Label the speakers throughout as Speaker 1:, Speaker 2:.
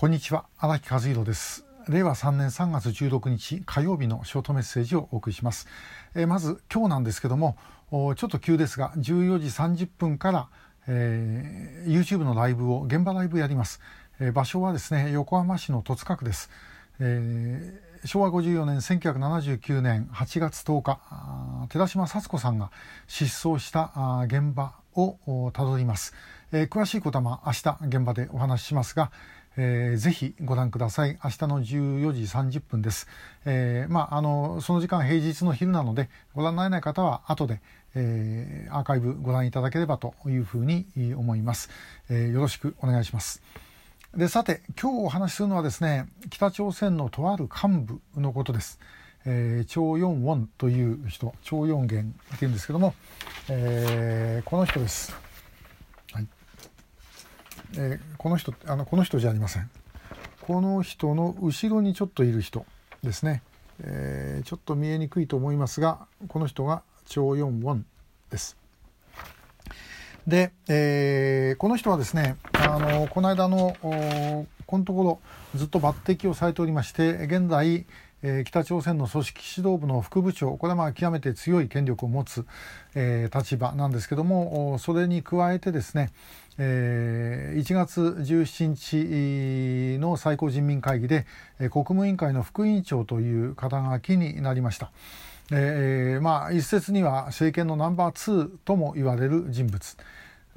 Speaker 1: こんにちは。荒木和弘です。令和3年3月16日火曜日のショートメッセージをお送りします、えー、まず今日なんですけどもちょっと急ですが14時30分から、えー、YouTube のライブを現場ライブやります、えー、場所はですね横浜市の戸塚区です、えー、昭和54年1979年8月10日寺島幸子さんが失踪した現場をたどります、えー、詳しいことはまあ明日現場でお話ししますが、えー、ぜひご覧ください。明日の14時30分です、えー、まああのその時間平日の昼なのでご覧になれない方は後で、えー、アーカイブご覧いただければというふうに思います、え、よろしくお願いします。でさて今日お話しするのはですね北朝鮮のとある幹部のことです、えー、チョ・ヨンウォンという人チョ・ヨンゲンっていうんですけども、えー、この人です。えー、この人あのこの人じゃありませんこの人の後ろにちょっといる人ですね、えー、ちょっと見えにくいと思いますがこの人がチョ・ヨンウォンです。で、えー、この人はですねあのこの間のこのところずっと抜擢をされておりまして現在、えー、北朝鮮の組織指導部の副部長これはまあ極めて強い権力を持つ、えー、立場なんですけどもそれに加えてですね、えー、1月17日の最高人民会議で、国務委員会の副委員長という肩書きになりました。えー、まあ一説には政権のナンバー2とも言われる人物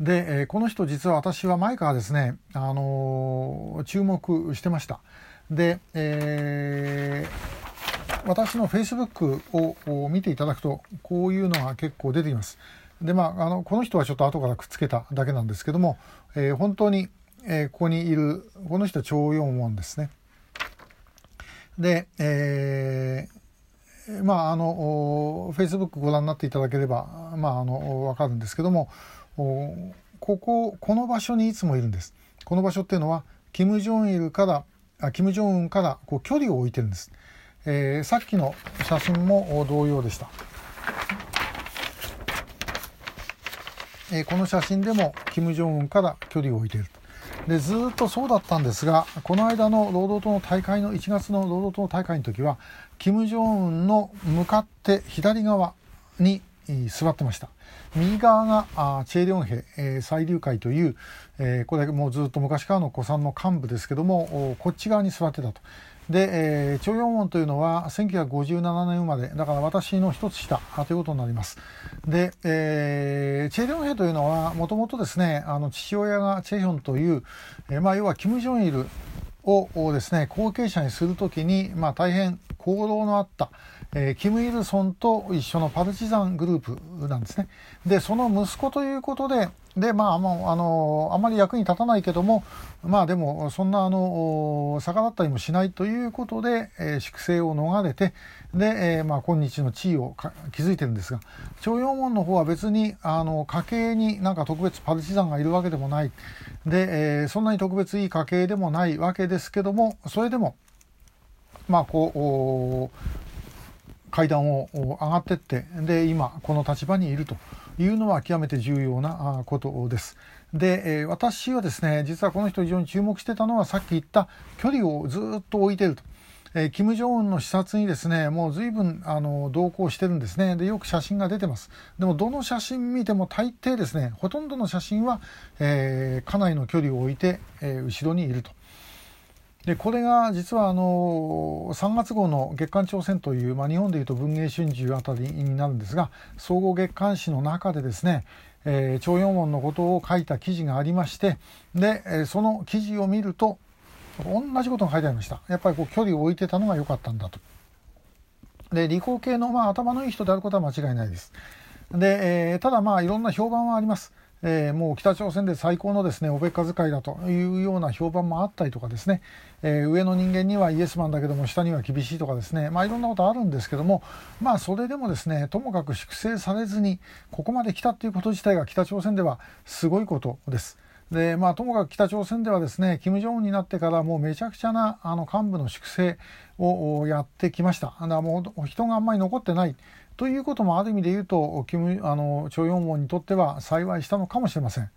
Speaker 1: で、えー、この人実は私は前からですね、あのー、注目してましたで、えー、私のフェイスブックを見ていただくとこういうのが結構出てきますでまあ、あのこの人はちょっと後からくっつけただけなんですけども、えー、本当に、えー、ここにいるこの人は超四音ですね。で、えー、まああのフェイスブックご覧になっていただければまああの分かるんですけどもこここの場所にいつもいるんです。この場所っていうのは金正日からあ金正恩からこう距離を置いてるんです。えー、さっきの写真も同様でした。えこの写真でも金正恩から距離を置いているでずっとそうだったんですがこの間の労働党の大会の1月の労働党の大会の時は金正恩の向かって左側に座ってました。右側があチェ・リョンヘ、えー、最流会という、えー、これもうずっと昔からの古参の幹部ですけどもこっち側に座ってたと。で、えー、チョ・ヨンウォンというのは1957年生まれだから私の一つ下ということになりますで、えー、チェ・リョンヘというのはもともとですねあの父親がチェ・ヒョンという、えー、まあ、要はキム・ジョンイルをですね後継者にするときに、まあ、大変功労のあった、えー、キム・イルソンと一緒のパルチザングループなんですね。でその息子ということででまああのあまり役に立たないけどもまあでもそんなあの逆らったりもしないということで、えー、粛清を逃れてで、えー、まあ今日の地位を築いてるんですが徴用門の方は別にあの家系になんか特別パルチザンがいるわけでもない。で、えー、そんなに特別いい家系でもないわけですけどもそれでもまあこう階段を上がってってで今この立場にいるというのは極めて重要なことです。で、え私はですね実はこの人非常に注目してたのはさっき言った距離をずっと置いてると。えー、金正恩の視察にですねもう随分あの同行してるんですねでよく写真が出てますでもどの写真見ても大抵ですねほとんどの写真は、えー、家内の距離を置いて、えー、後ろにいるとでこれが実はあの3月号の月刊朝鮮という、まあ、日本でいうと文藝春秋あたりになるんですが総合月刊誌の中でですね、えー、徴用門のことを書いた記事がありましてで、えー、その記事を見ると同じことが書いてありました。やっぱりこう距離を置いてたのが良かったんだと。で理工系の、まあ、頭のいい人であることは間違いないです。で、えー、ただまあいろんな評判はあります。えー、もう北朝鮮で最高のですねおべっか使いだというような評判もあったりとかですね、えー、上の人間にはイエスマンだけども下には厳しいとかですねまあいろんなことあるんですけどもまあそれでもですねともかく粛清されずにここまで来たということ自体が北朝鮮ではすごいことです。でまあ、ともかく北朝鮮ではですね金正恩になってからもうめちゃくちゃなあの幹部の粛清をやってきました。だからもう人があんまり残ってないということもある意味で言うとキムあの徴用門にとっては幸いしたのかもしれません。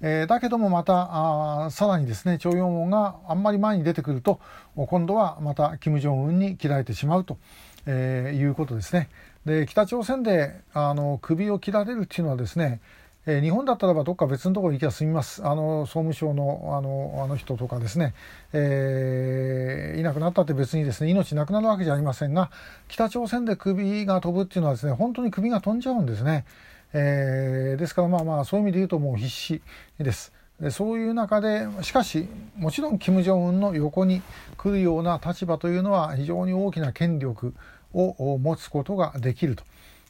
Speaker 1: えー、だけどもまたあさらにですね徴用門があんまり前に出てくると今度はまた金正恩に切られてしまうと、えー、いうことですね。で北朝鮮であの首を切られるっていうのはですねえー、日本だったらばどっか別のところに行きゃ済みます。あの総務省のあのあの人とかですね、えー、いなくなったって別にですね命なくなるわけじゃありませんが北朝鮮で首が飛ぶっていうのはですね本当に首が飛んじゃうんですね、えー、ですからまあまあそういう意味で言うともう必死です。でそういう中でしかしもちろん金正恩の横に来るような立場というのは非常に大きな権力を持つことができると。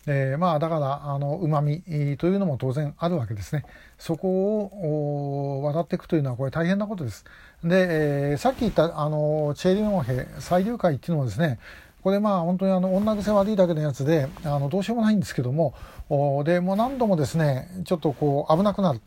Speaker 1: えー、まあだからあの旨味というのも当然あるわけですね。そこを渡っていくというのはこれ大変なことです。で、えー、さっき言ったあのチェリオン兵最流会っていうのはですねこれまあ本当にあの女癖悪いだけのやつであのどうしようもないんですけどもでもう何度もですねちょっとこう危なくなる。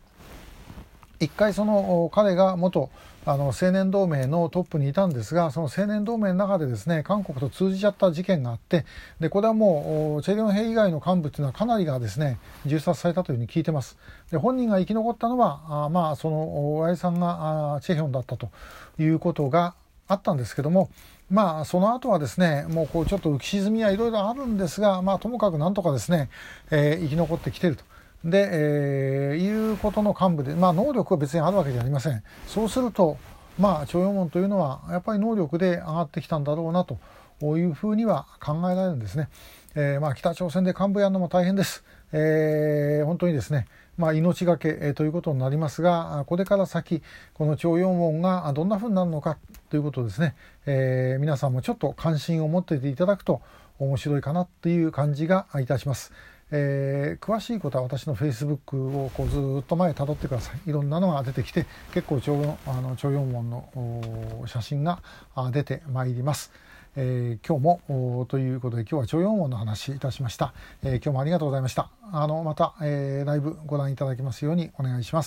Speaker 1: 一回その彼が元あの青年同盟のトップにいたんですがその青年同盟の中でですね韓国と通じちゃった事件があってでこれはもうチェリョン兵以外の幹部っていうのはかなりがですね銃殺されたというふうに聞いてますで本人が生き残ったのはあまあその親父さんがあチェヒョンだったということがあったんですけどもまあその後はですねもうこうちょっと浮き沈みはいろいろあるんですがまあともかくなんとかですね、えー、生き残ってきていると。で、えー、いうことの幹部で、まあ、能力は別にあるわけじゃありません。そうすると、まあ、徴用門というのはやっぱり能力で上がってきたんだろうなというふうには考えられるんですね。えー、まあ、北朝鮮で幹部やるのも大変です。えー、本当にですね、まあ、命がけ、え、ということになりますが、これから先、この徴用門がどんなふうになるのかということですね、えー、皆さんもちょっと関心を持っていていただくと面白いかなという感じがいたします。えー、詳しいことは私のフェイスブックをこうずっと前たどってくださいいろんなのが出てきて結構長あの長四門の写真が出てまいります、えー、今日もということで今日は徴用門の話いたしました、えー、今日もありがとうございました。あのまた、えー、ライブご覧いただきますようにお願いします。